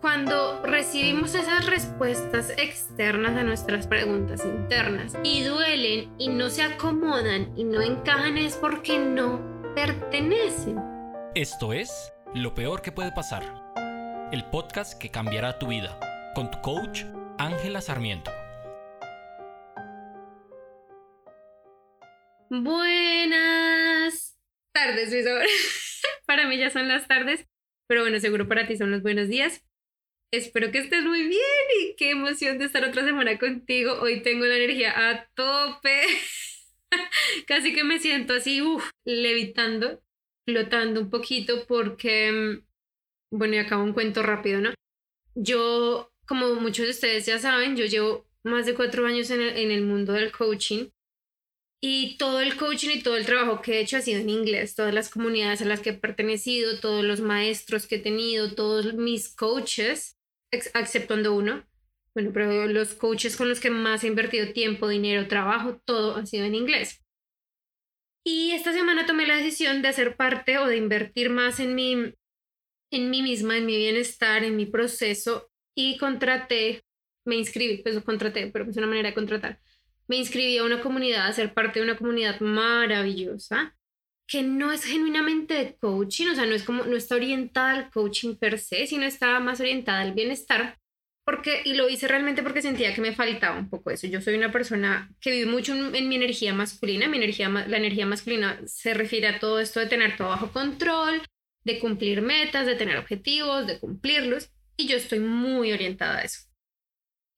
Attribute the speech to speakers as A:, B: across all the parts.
A: cuando recibimos esas respuestas externas a nuestras preguntas internas y duelen y no se acomodan y no encajan es porque no pertenecen.
B: Esto es Lo Peor que puede pasar, el podcast que cambiará tu vida, con tu coach Ángela Sarmiento.
A: Buenas tardes, mis amores. Para mí ya son las tardes, pero bueno, seguro para ti son los buenos días. Espero que estés muy bien y qué emoción de estar otra semana contigo. Hoy tengo la energía a tope. Casi que me siento así, uff, levitando, flotando un poquito porque, mm, bueno, y acabo un cuento rápido, ¿no? Yo, como muchos de ustedes ya saben, yo llevo más de cuatro años en el, en el mundo del coaching y todo el coaching y todo el trabajo que he hecho ha sido en inglés. Todas las comunidades a las que he pertenecido, todos los maestros que he tenido, todos mis coaches exceptuando uno. Bueno, pero los coaches con los que más he invertido tiempo, dinero, trabajo, todo ha sido en inglés. Y esta semana tomé la decisión de hacer parte o de invertir más en mí, en mí misma, en mi bienestar, en mi proceso y contraté, me inscribí, pues contraté, pero es una manera de contratar. Me inscribí a una comunidad, a ser parte de una comunidad maravillosa que no es genuinamente de coaching, o sea, no es como, no está orientada al coaching per se, sino está más orientada al bienestar, porque, y lo hice realmente porque sentía que me faltaba un poco eso. Yo soy una persona que vive mucho en, mi energía masculina, mi energía, la energía masculina se refiere a todo esto de tener todo bajo control, de cumplir metas, de tener objetivos, de cumplirlos, y yo estoy muy orientada a eso.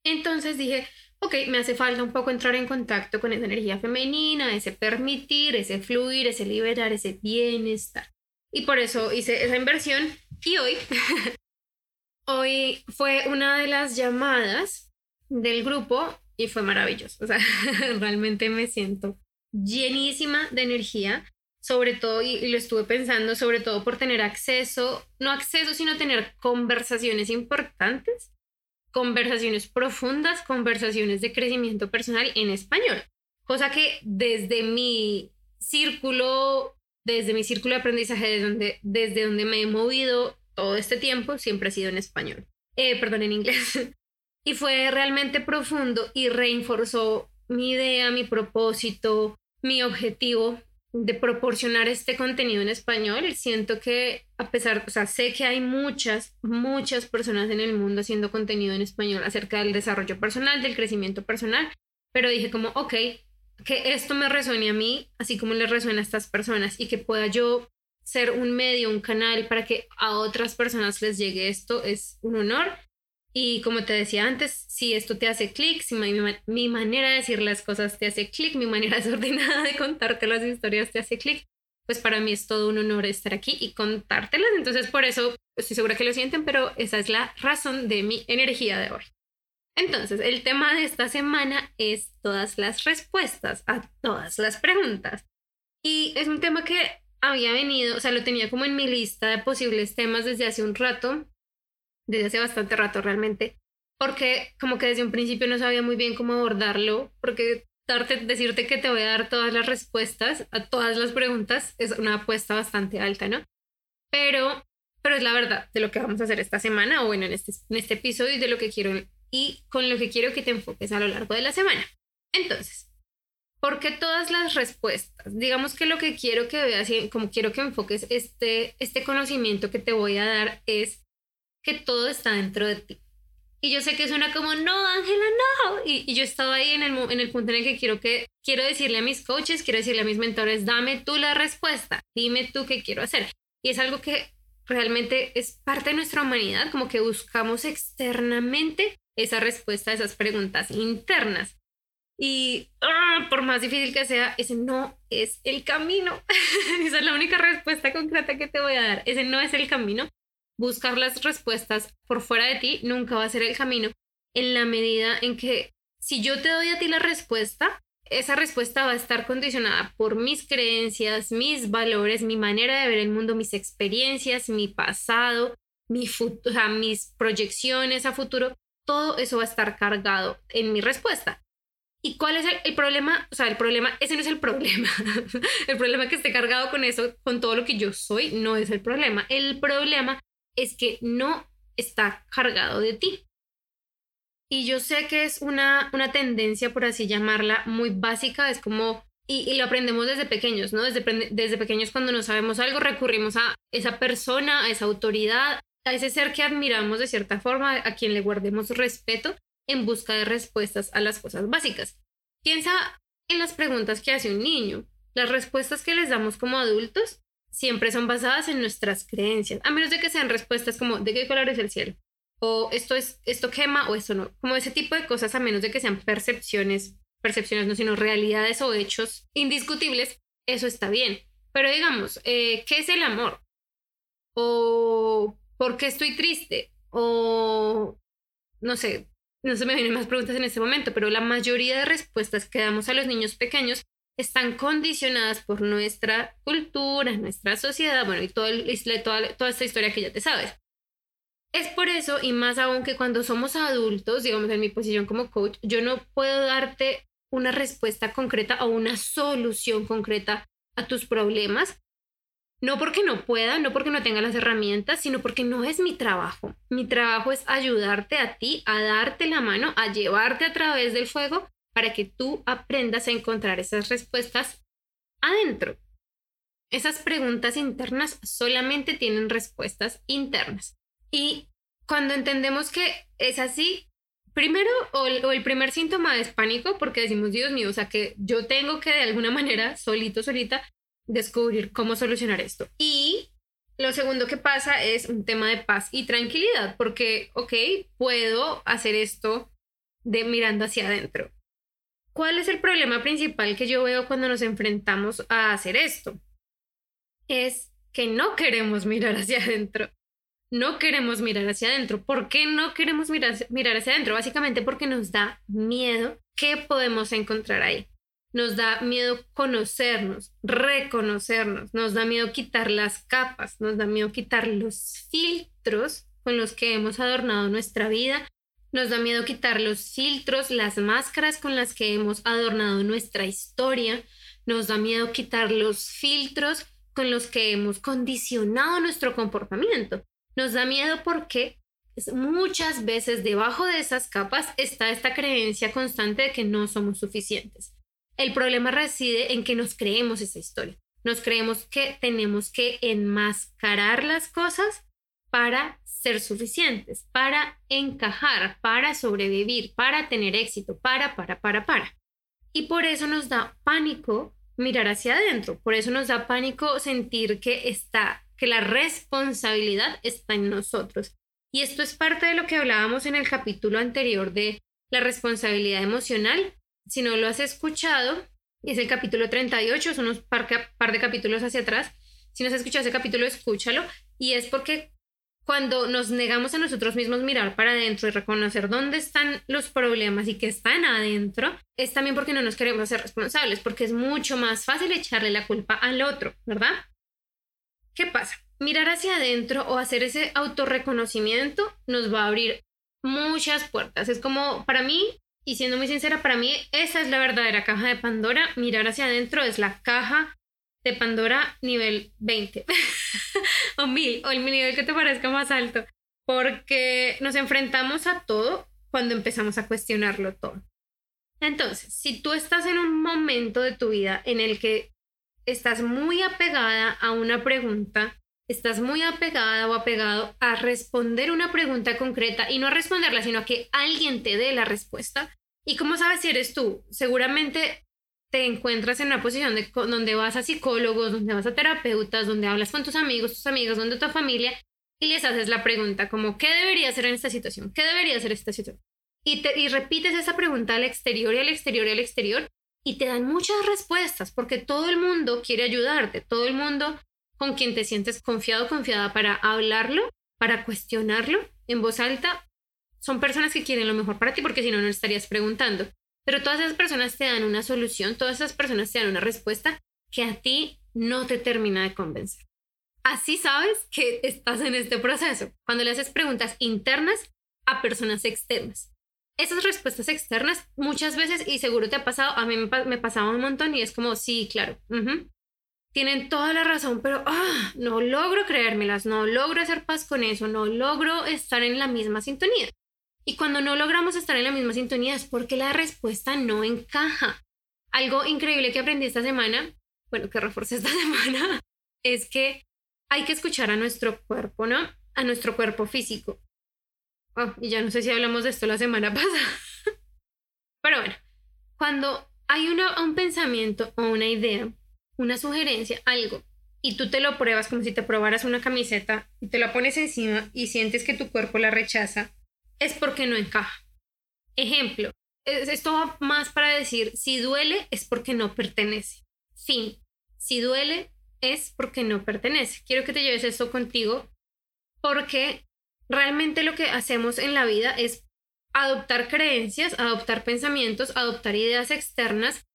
A: Entonces dije, ok, me hace falta un poco entrar en contacto con esa energía femenina, ese permitir, ese fluir, ese liberar, ese bienestar. Y por eso hice esa inversión y hoy, hoy fue una de las llamadas del grupo y fue maravilloso. O sea, realmente me siento llenísima de energía, sobre todo, y, y, lo estuve pensando, sobre todo por tener acceso, no acceso, sino tener conversaciones importantes conversaciones profundas, conversaciones de crecimiento personal en español, cosa que desde mi círculo, desde mi círculo de aprendizaje, desde donde, me he movido todo este tiempo, siempre ha sido en español, eh, perdón, en inglés. y fue realmente profundo y reforzó mi idea, mi propósito, mi objetivo de proporcionar este contenido en español. Siento que a pesar, o sea, sé que hay muchas, muchas personas en el mundo haciendo contenido en español acerca del desarrollo personal, del crecimiento personal, pero dije como, ok, que esto me resuene a mí, así como le resuena a estas personas y que pueda yo ser un medio, un canal para que a otras personas les llegue esto es un honor y como te decía antes, si esto te hace clic, si mi, manera de decir las cosas te hace clic, mi manera desordenada de contarte las historias te hace clic, pues para mí es todo un honor estar aquí y contártelas. Entonces por eso estoy segura que lo sienten, pero esa es la razón de mi energía de hoy. Entonces, el tema de esta semana es todas las respuestas a todas las preguntas. Y es un tema que había venido, o sea, lo tenía como en mi lista de posibles temas desde hace un rato, desde hace bastante rato realmente, porque como que desde un principio no sabía muy bien cómo abordarlo, porque darte, decirte que te voy a dar todas las respuestas a todas las preguntas es una apuesta bastante alta, ¿no? Pero, pero es la verdad de lo que vamos a hacer esta semana, o bueno, en este, en este episodio y de lo que quiero y con lo que quiero que te enfoques a lo largo de la semana. Entonces, ¿por qué todas las respuestas? Digamos que lo que quiero que veas y como quiero que enfoques este, este conocimiento que te voy a dar es que todo está dentro de ti. Y yo sé que suena como, no, Ángela, no. Y, y, yo estaba ahí en el, punto en el que quiero, que quiero decirle a mis coaches, quiero decirle a mis mentores, dame tú la respuesta, dime tú qué quiero hacer. Y es algo que realmente es parte de nuestra humanidad, como que buscamos externamente esa respuesta a esas preguntas internas. Y ah, por más difícil que sea, ese no es el camino. esa es la única respuesta concreta que te voy a dar. Ese no es el camino buscar las respuestas por fuera de ti nunca va a ser el camino en la medida en que si yo te doy a ti la respuesta, esa respuesta va a estar condicionada por mis creencias, mis valores, mi manera de ver el mundo, mis experiencias, mi pasado, mis proyecciones a futuro. Todo eso va a estar cargado en mi respuesta. ¿Y cuál es el, el, problema? O sea, el problema, ese no es el problema. el problema que esté cargado con eso, con todo lo que yo soy, no es el problema. El problema es que no está cargado de ti. Y yo sé que es una, una tendencia, por así llamarla, muy básica, es como, y, lo aprendemos desde pequeños, ¿no? Desde, desde pequeños cuando no sabemos algo, recurrimos a esa persona, a esa autoridad, a ese ser que admiramos de cierta forma, a quien le guardemos respeto en busca de respuestas a las cosas básicas. Piensa en las preguntas que hace un niño. Las respuestas que les damos como adultos siempre son basadas en nuestras creencias, a menos de que sean respuestas como ¿de qué color es el cielo? o esto es esto quema o esto no, como ese tipo de cosas a menos de que sean percepciones, percepciones no, sino realidades o hechos indiscutibles, eso está bien. Pero digamos, eh, ¿qué es el amor? O ¿por qué estoy triste? O no sé, no se me vienen más preguntas en este momento, pero la mayoría de respuestas que damos a los niños pequeños están condicionadas por nuestra cultura, nuestra sociedad, bueno, y toda, toda, toda esta historia que ya te sabes. Es por eso, y más aún que cuando somos adultos, digamos en mi posición como coach, yo no puedo darte una respuesta concreta o una solución concreta a tus problemas. No porque no pueda, no porque no tenga las herramientas, sino porque no es mi trabajo. Mi trabajo es ayudarte a ti, a darte la mano, a llevarte a través del fuego para que tú aprendas a encontrar esas respuestas adentro. Esas preguntas internas solamente tienen respuestas internas. Y cuando entendemos que es así, primero o el, primer síntoma es pánico porque decimos, Dios mío, o sea que yo tengo que de alguna manera, solito, solita, descubrir cómo solucionar esto. Y lo segundo que pasa es un tema de paz y tranquilidad, porque, ok, puedo hacer esto de mirando hacia adentro. ¿Cuál es el problema principal que yo veo cuando nos enfrentamos a hacer esto? Es que no queremos mirar hacia adentro. No queremos mirar hacia adentro. ¿Por qué no queremos mirar, mirar hacia adentro? Básicamente porque nos da miedo qué podemos encontrar ahí. Nos da miedo conocernos, reconocernos, nos da miedo quitar las capas, nos da miedo quitar los filtros con los que hemos adornado nuestra vida, nos da miedo quitar los filtros, las máscaras con las que hemos adornado nuestra historia. Nos da miedo quitar los filtros con los que hemos condicionado nuestro comportamiento. Nos da miedo porque muchas veces debajo de esas capas está esta creencia constante de que no somos suficientes. El problema reside en que nos creemos esa historia. Nos creemos que tenemos que enmascarar las cosas para ser suficientes, para encajar, para sobrevivir, para tener éxito, para, para, para, para. Y por eso nos da pánico mirar hacia adentro, por eso nos da pánico sentir que está, que la responsabilidad está en nosotros. Y esto es parte de lo que hablábamos en el capítulo anterior de la responsabilidad emocional. Si no lo has escuchado, es el capítulo 38, son unos par, par de capítulos hacia atrás. Si no has escuchado ese capítulo, escúchalo. Y es porque cuando nos negamos a nosotros mismos mirar para adentro y reconocer dónde están los problemas y que están adentro, es también porque no nos queremos hacer responsables, porque es mucho más fácil echarle la culpa al otro, ¿verdad? ¿Qué pasa? Mirar hacia adentro o hacer ese autorreconocimiento nos va a abrir muchas puertas. Es como, para mí, y siendo muy sincera, para mí esa es la verdadera caja de Pandora. Mirar hacia adentro es la caja de Pandora nivel 20 o 1000 o el nivel que te parezca más alto, porque nos enfrentamos a todo cuando empezamos a cuestionarlo todo. Entonces, si tú estás en un momento de tu vida en el que estás muy apegada a una pregunta, estás muy apegada o apegado a responder una pregunta concreta y no a responderla, sino a que alguien te dé la respuesta. ¿Y cómo sabes si eres tú? Seguramente te encuentras en una posición de, donde vas a psicólogos, donde vas a terapeutas, donde hablas con tus amigos, tus amigos, donde tu familia y les haces la pregunta como, ¿qué debería hacer en esta situación? ¿Qué debería hacer en esta situación? Y, te, y repites esa pregunta al exterior y al exterior y al exterior y te dan muchas respuestas porque todo el mundo quiere ayudarte, todo el mundo con quien te sientes confiado, confiada para hablarlo, para cuestionarlo en voz alta, son personas que quieren lo mejor para ti porque si no, no estarías preguntando. Pero todas esas personas te dan una solución, todas esas personas te dan una respuesta que a ti no te termina de convencer. Así sabes que estás en este proceso, cuando le haces preguntas internas a personas externas. Esas respuestas externas muchas veces, y seguro te ha pasado, a mí me, pasaba un montón y es como, sí, claro. tienen toda la razón, pero ah, no logro creérmelas, no logro hacer paz con eso, no logro estar en la misma sintonía. Y cuando no logramos estar en la misma sintonía es porque la respuesta no encaja. Algo increíble que aprendí esta semana, bueno, que reforcé esta semana, es que hay que escuchar a nuestro cuerpo, ¿no? A nuestro cuerpo físico. Oh, y ya no sé si hablamos de esto la semana pasada. Pero bueno, cuando hay un pensamiento o una idea una sugerencia, algo, y tú te lo pruebas como si te probaras una camiseta y te la pones encima y sientes que tu cuerpo la rechaza, es porque no encaja. Ejemplo, esto va más para decir, si duele es porque no pertenece. Fin. Si duele es porque no pertenece. Quiero que te lleves esto contigo porque realmente lo que hacemos en la vida es adoptar creencias, adoptar pensamientos, adoptar ideas externas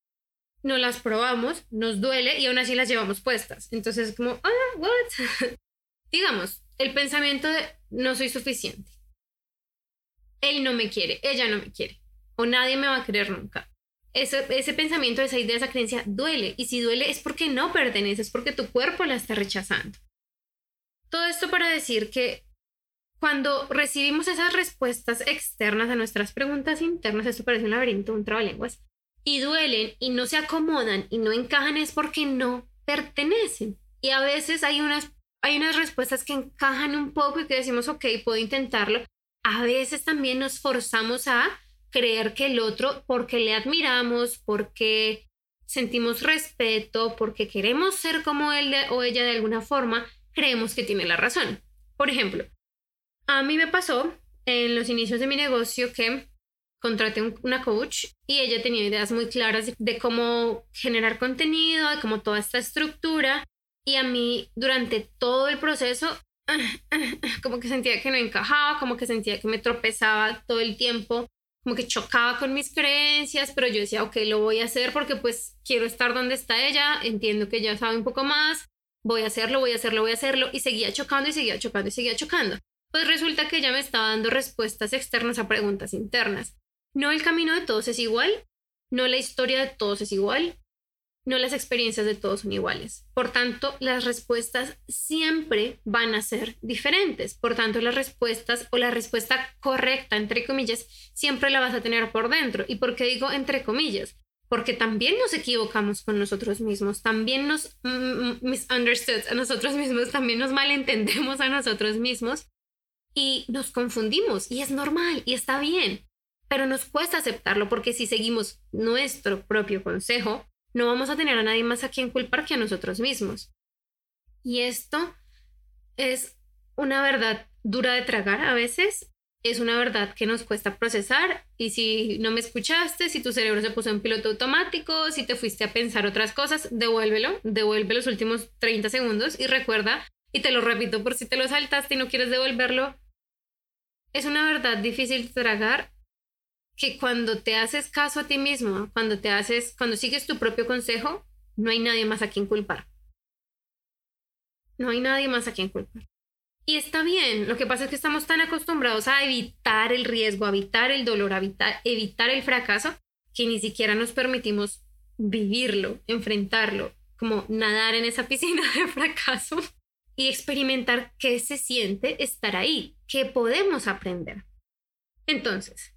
A: no las probamos, nos duele y aún así las llevamos puestas. Entonces, como, ah, what? Digamos, el pensamiento de no soy suficiente. Él no me quiere, ella no me quiere, o nadie me va a querer nunca. Ese, ese pensamiento, esa idea, esa creencia duele. Y si duele es porque no pertenece, es porque tu cuerpo la está rechazando. Todo esto para decir que cuando recibimos esas respuestas externas a nuestras preguntas internas, esto parece un laberinto, un trabalenguas, y duelen y no se acomodan y no encajan es porque no pertenecen. Y a veces hay unas, hay unas respuestas que encajan un poco y que decimos, ok, puedo intentarlo. A veces también nos forzamos a creer que el otro, porque le admiramos, porque sentimos respeto, porque queremos ser como él o ella de alguna forma, creemos que tiene la razón. Por ejemplo, a mí me pasó en los inicios de mi negocio que contraté una coach y ella tenía ideas muy claras de, cómo generar contenido, de cómo toda esta estructura. Y a mí durante todo el proceso, como que sentía que no encajaba, como que sentía que me tropezaba todo el tiempo, como que chocaba con mis creencias, pero yo decía, ok, lo voy a hacer porque pues quiero estar donde está ella, entiendo que ella sabe un poco más, voy a hacerlo, voy a hacerlo, voy a hacerlo, y seguía chocando y seguía chocando y seguía chocando. Pues resulta que ella me estaba dando respuestas externas a preguntas internas. No el camino de todos es igual, no la historia de todos es igual, no las experiencias de todos son iguales. Por tanto, las respuestas siempre van a ser diferentes. Por tanto, las respuestas o la respuesta correcta, entre comillas, siempre la vas a tener por dentro. ¿Y por qué digo entre comillas? Porque también nos equivocamos con nosotros mismos, también nos mm, mm, misunderstood a nosotros mismos, también nos malentendemos a nosotros mismos y nos confundimos y es normal y está bien pero nos cuesta aceptarlo porque si seguimos nuestro propio consejo, no vamos a tener a nadie más a quien culpar que a nosotros mismos. Y esto es una verdad dura de tragar a veces, es una verdad que nos cuesta procesar y si no me escuchaste, si tu cerebro se puso en piloto automático, si te fuiste a pensar otras cosas, devuélvelo, devuelve los últimos 30 segundos y recuerda, y te lo repito por si te lo saltaste y no quieres devolverlo, es una verdad difícil de tragar que cuando te haces caso a ti mismo, cuando te haces, cuando sigues tu propio consejo, no hay nadie más a quien culpar. No hay nadie más a quien culpar. Y está bien, lo que pasa es que estamos tan acostumbrados a evitar el riesgo, a evitar el dolor, a evitar, evitar el fracaso, que ni siquiera nos permitimos vivirlo, enfrentarlo, como nadar en esa piscina de fracaso y experimentar qué se siente estar ahí, qué podemos aprender. Entonces,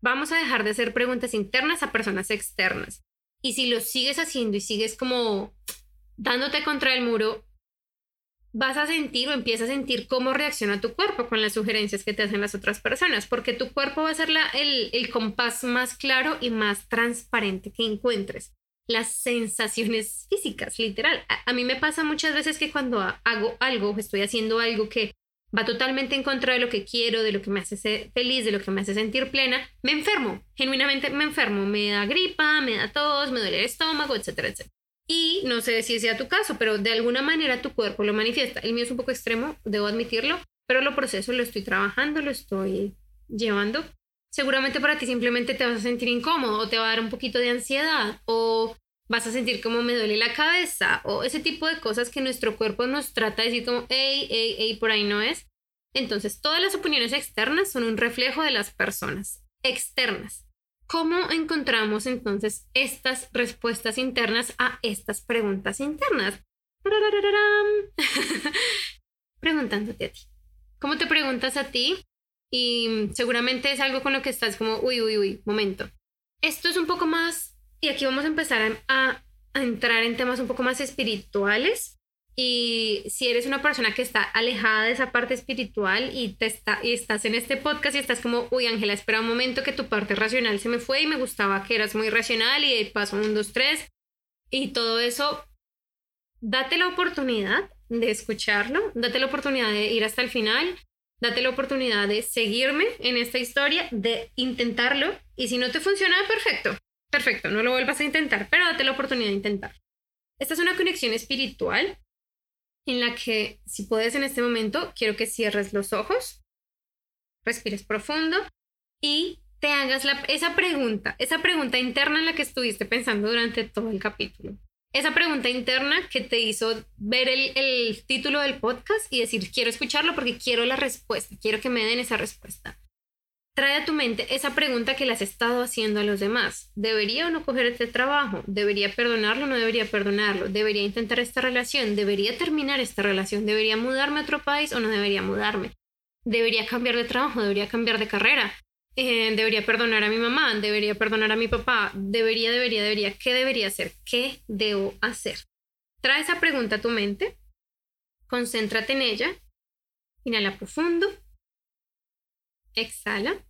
A: Vamos a dejar de hacer preguntas internas a personas externas. Y si lo sigues haciendo y sigues como dándote contra el muro, vas a sentir o empiezas a sentir cómo reacciona tu cuerpo con las sugerencias que te hacen las otras personas, porque tu cuerpo va a ser el, el compás más claro y más transparente que encuentres. Las sensaciones físicas, literal. A, a mí me pasa muchas veces que cuando hago algo, estoy haciendo algo que va totalmente en contra de lo que quiero, de lo que me hace feliz, de lo que me hace sentir plena, me enfermo, genuinamente me enfermo, me da gripa, me da tos, me duele el estómago, etcétera, etcétera. Y no sé si sea tu caso, pero de alguna manera tu cuerpo lo manifiesta. El mío es un poco extremo, debo admitirlo, pero lo proceso, lo estoy trabajando, lo estoy llevando. Seguramente para ti simplemente te vas a sentir incómodo o te va a dar un poquito de ansiedad o vas a sentir como me duele la cabeza o ese tipo de cosas que nuestro cuerpo nos trata de decir como, hey, hey, hey, por ahí no es. Entonces, todas las opiniones externas son un reflejo de las personas externas. ¿Cómo encontramos entonces estas respuestas internas a estas preguntas internas? preguntándote a ti. ¿Cómo te preguntas a ti? Y seguramente es algo con lo que estás como, uy, uy, uy, momento. Esto es un poco más, y aquí vamos a empezar a, entrar en temas un poco más espirituales. Y si eres una persona que está alejada de esa parte espiritual y, te está, y estás en este podcast y estás como, uy Ángela, espera un momento que tu parte racional se me fue y me gustaba que eras muy racional y paso un, dos, tres y todo eso, date la oportunidad de escucharlo, date la oportunidad de ir hasta el final, date la oportunidad de seguirme en esta historia, de intentarlo. Y si no te funciona, perfecto, perfecto, no lo vuelvas a intentar, pero date la oportunidad de intentar. Esta es una conexión espiritual en la que, si puedes en este momento, quiero que cierres los ojos, respires profundo y te hagas esa pregunta, esa pregunta interna en la que estuviste pensando durante todo el capítulo esa pregunta interna que te hizo ver el, título del podcast y decir, quiero escucharlo porque quiero la respuesta, quiero que me den esa respuesta. Trae a tu mente esa pregunta que le has estado haciendo a los demás. ¿Debería o no coger este trabajo? ¿Debería perdonarlo o no debería perdonarlo? ¿Debería intentar esta relación? ¿Debería terminar esta relación? ¿Debería mudarme a otro país o no debería mudarme? ¿Debería cambiar de trabajo? ¿Debería cambiar de carrera? Eh, debería perdonar a mi mamá, debería perdonar a mi papá, debería, debería, debería, ¿qué debería hacer? ¿Qué debo hacer? Trae esa pregunta a tu mente, concéntrate en ella, inhala profundo, exhala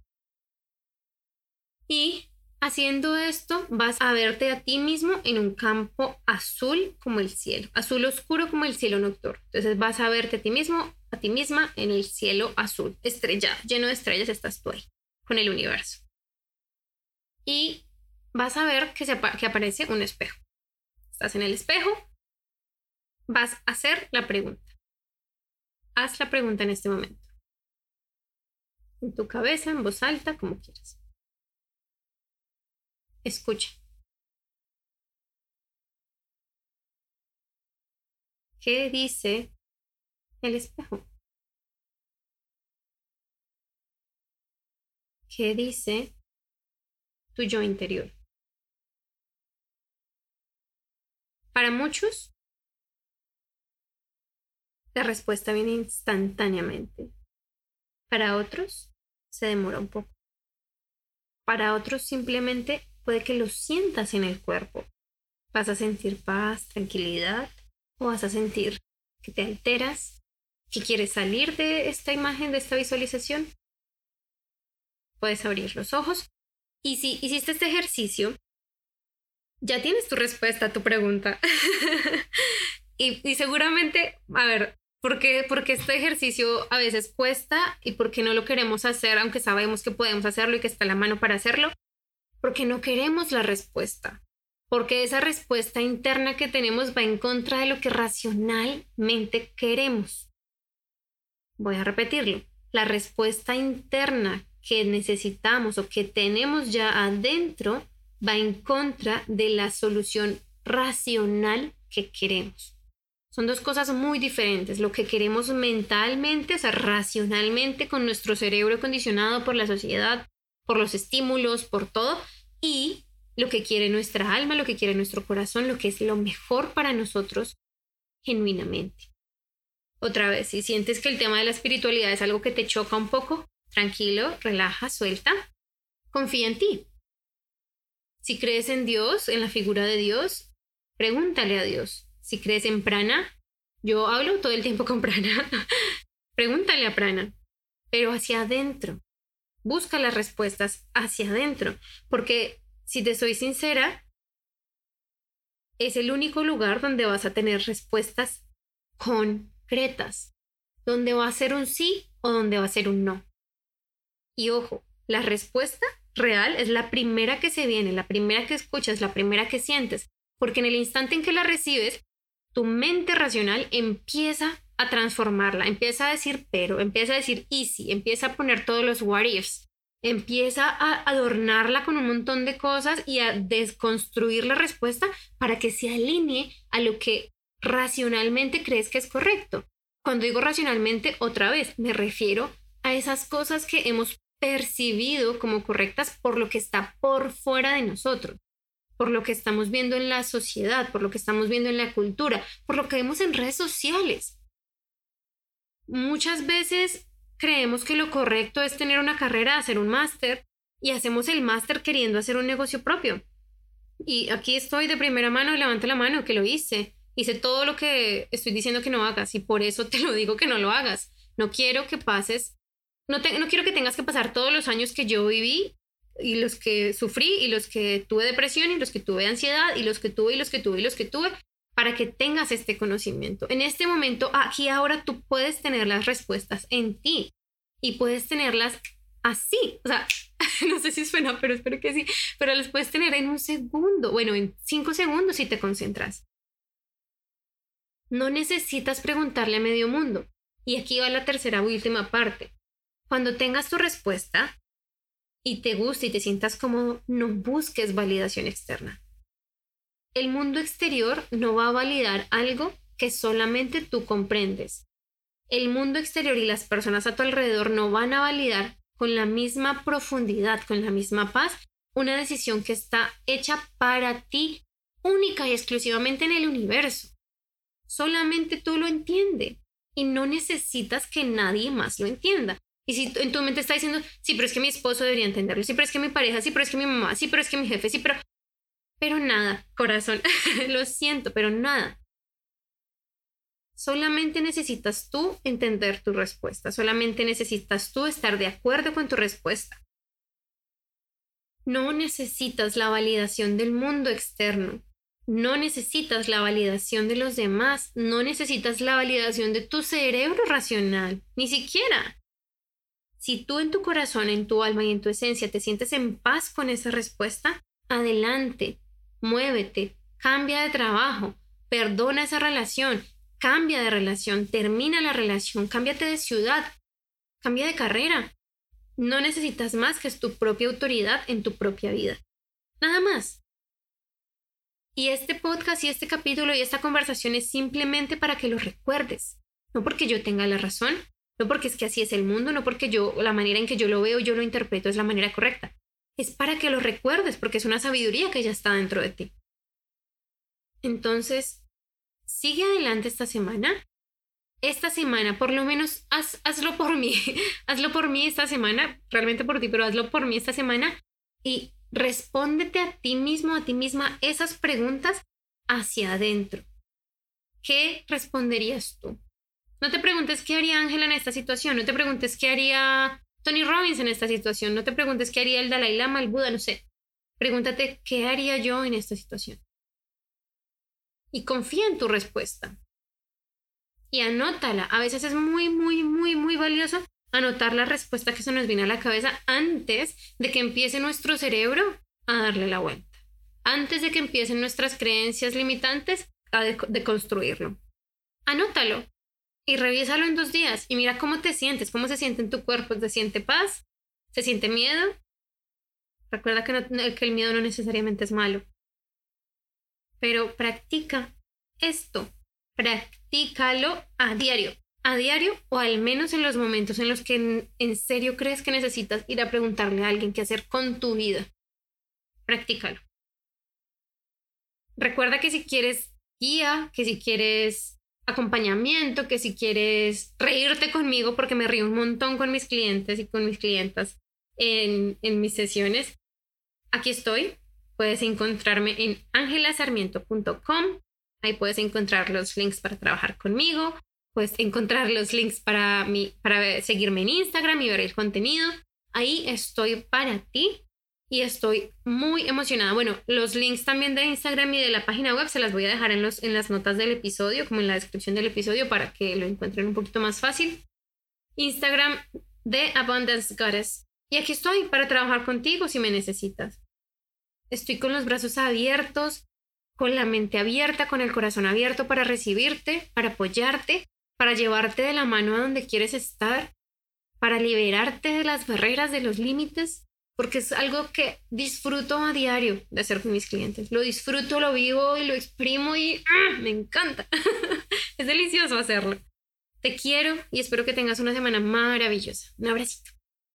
A: y haciendo esto vas a verte a ti mismo en un campo azul como el cielo, azul oscuro como el cielo nocturno. Entonces vas a verte a ti mismo, a ti misma en el cielo azul, estrellado, lleno de estrellas estás tú ahí con el universo. Y vas a ver que, aparece un espejo. Estás en el espejo, vas a hacer la pregunta. Haz la pregunta en este momento. En tu cabeza, en voz alta, como quieras. Escucha. ¿Qué dice el espejo? ¿Qué dice tu yo interior? Para muchos, la respuesta viene instantáneamente. Para otros, se demora un poco. Para otros, simplemente puede que lo sientas en el cuerpo. Vas a sentir paz, tranquilidad, o vas a sentir que te alteras, que quieres salir de esta imagen, de esta visualización, puedes abrir los ojos. Y si hiciste este ejercicio, ya tienes tu respuesta a tu pregunta. y, seguramente, a ver, ¿por qué, porque este ejercicio a veces cuesta y por qué no lo queremos hacer, aunque sabemos que podemos hacerlo y que está la mano para hacerlo? Porque no queremos la respuesta. Porque esa respuesta interna que tenemos va en contra de lo que racionalmente queremos. Voy a repetirlo. La respuesta interna que necesitamos o que tenemos ya adentro va en contra de la solución racional que queremos. Son dos cosas muy diferentes. Lo que queremos mentalmente, o sea, racionalmente, con nuestro cerebro condicionado por la sociedad, por los estímulos, por todo, y lo que quiere nuestra alma, lo que quiere nuestro corazón, lo que es lo mejor para nosotros genuinamente. Otra vez, si sientes que el tema de la espiritualidad es algo que te choca un poco, Tranquilo, relaja, suelta. Confía en ti. Si crees en Dios, en la figura de Dios, pregúntale a Dios. Si crees en prana, yo hablo todo el tiempo con prana. pregúntale a prana, pero hacia adentro. Busca las respuestas hacia adentro, porque si te soy sincera, es el único lugar donde vas a tener respuestas concretas, donde va a ser un sí o donde va a ser un no. Y ojo, la respuesta real es la primera que se viene, la primera que escuchas, la primera que sientes, porque en el instante en que la recibes, tu mente racional empieza a transformarla, empieza a decir pero, empieza a decir easy, empieza a poner todos los what ifs, empieza a adornarla con un montón de cosas y a desconstruir la respuesta para que se alinee a lo que racionalmente crees que es correcto. Cuando digo racionalmente, otra vez, me refiero a esas cosas que hemos percibido como correctas por lo que está por fuera de nosotros. por lo que estamos viendo en la sociedad, por lo que estamos viendo en la cultura, por lo que vemos en redes sociales. Muchas veces creemos que lo correcto es tener una carrera, hacer un máster, y hacemos el máster queriendo hacer un negocio propio. Y aquí estoy de primera mano, levanta la mano, que lo hice. Hice todo lo que estoy diciendo que no hagas y por eso te lo digo que no lo hagas. No quiero que pases, no, no quiero que tengas que pasar todos los años que yo viví y los que sufrí y los que tuve depresión y los que tuve ansiedad y los que tuve y los que tuve y los que tuve para que tengas este conocimiento. En este momento, aquí ahora tú puedes tener las respuestas en ti y puedes tenerlas así. O sea, no sé si suena, pero espero que sí. Pero las puedes tener en un segundo, bueno, en cinco segundos si te concentras. No necesitas preguntarle a medio mundo. Y aquí va la tercera última parte. Cuando tengas tu respuesta y te guste y te sientas cómodo, no busques validación externa. El mundo exterior no va a validar algo que solamente tú comprendes. El mundo exterior y las personas a tu alrededor no van a validar con la misma profundidad, con la misma paz, una decisión que está hecha para ti, única y exclusivamente en el universo. Solamente tú lo entiendes y no necesitas que nadie más lo entienda. Y si en tu mente está diciendo, sí, pero es que mi esposo debería entenderlo, sí, pero es que mi pareja, sí, pero es que mi mamá, sí, pero es que mi jefe, sí, pero... Pero nada, corazón, lo siento, pero nada. Solamente necesitas tú entender tu respuesta, solamente necesitas tú estar de acuerdo con tu respuesta. No necesitas la validación del mundo externo, no necesitas la validación de los demás, no necesitas la validación de tu cerebro racional, ni siquiera. Si tú en tu corazón, en tu alma y en tu esencia te sientes en paz con esa respuesta, adelante, muévete, cambia de trabajo, perdona esa relación, cambia de relación, termina la relación, cámbiate de ciudad, cambia de carrera. No necesitas más que tu propia autoridad en tu propia vida. Nada más. Y este podcast y este capítulo y esta conversación es simplemente para que lo recuerdes. No porque yo tenga la razón, no porque es que así es el mundo, no porque yo, la manera en que yo lo veo, yo lo interpreto es la manera correcta. Es para que lo recuerdes, porque es una sabiduría que ya está dentro de ti. Entonces, sigue adelante esta semana. Esta semana, por lo menos, hazlo por mí. hazlo por mí esta semana, realmente por ti, pero hazlo por mí esta semana y respóndete a ti mismo, a ti misma, esas preguntas hacia adentro. ¿Qué responderías tú? No te preguntes qué haría Ángela en esta situación, no te preguntes qué haría Tony Robbins en esta situación, no te preguntes qué haría el Dalai Lama, el Buda, no sé. Pregúntate qué haría yo en esta situación y confía en tu respuesta. Y anótala. A veces es muy, muy, muy, muy valioso anotar la respuesta que se nos viene a la cabeza antes de que empiece nuestro cerebro a darle la vuelta. Antes de que empiecen nuestras creencias limitantes a deconstruirlo. Anótalo y revísalo en dos días y mira cómo te sientes, cómo se siente en tu cuerpo. ¿Se siente paz? ¿Se siente miedo? Recuerda que, el miedo no necesariamente es malo pero practica esto, practícalo a diario, a diario o al menos en los momentos en los que en, serio crees que necesitas ir a preguntarle a alguien qué hacer con tu vida. Practícalo. Recuerda que si quieres guía, que si quieres acompañamiento, que si quieres reírte conmigo, porque me río un montón con mis clientes y con mis clientas en, en mis sesiones, aquí estoy. Puedes encontrarme en angelasarmiento.com. Ahí puedes encontrar los links para trabajar conmigo. Puedes encontrar los links para, mi, para seguirme en Instagram y ver el contenido. Ahí estoy para ti y estoy muy emocionada. Bueno, los links también de Instagram y de la página web se las voy a dejar en, los, en las notas del episodio, como en la descripción del episodio, para que lo encuentren un poquito más fácil. Instagram de Abundance Goddess. Y aquí estoy para trabajar contigo si me necesitas. Estoy con los brazos abiertos, con la mente abierta, con el corazón abierto para recibirte, para apoyarte, para llevarte de la mano a donde quieres estar, para liberarte de las barreras, de los límites, porque es algo que disfruto a diario de hacer con mis clientes. Lo disfruto, lo vivo y lo exprimo y ¡ah! me encanta. es delicioso hacerlo. Te quiero y espero que tengas una semana maravillosa. Un abracito.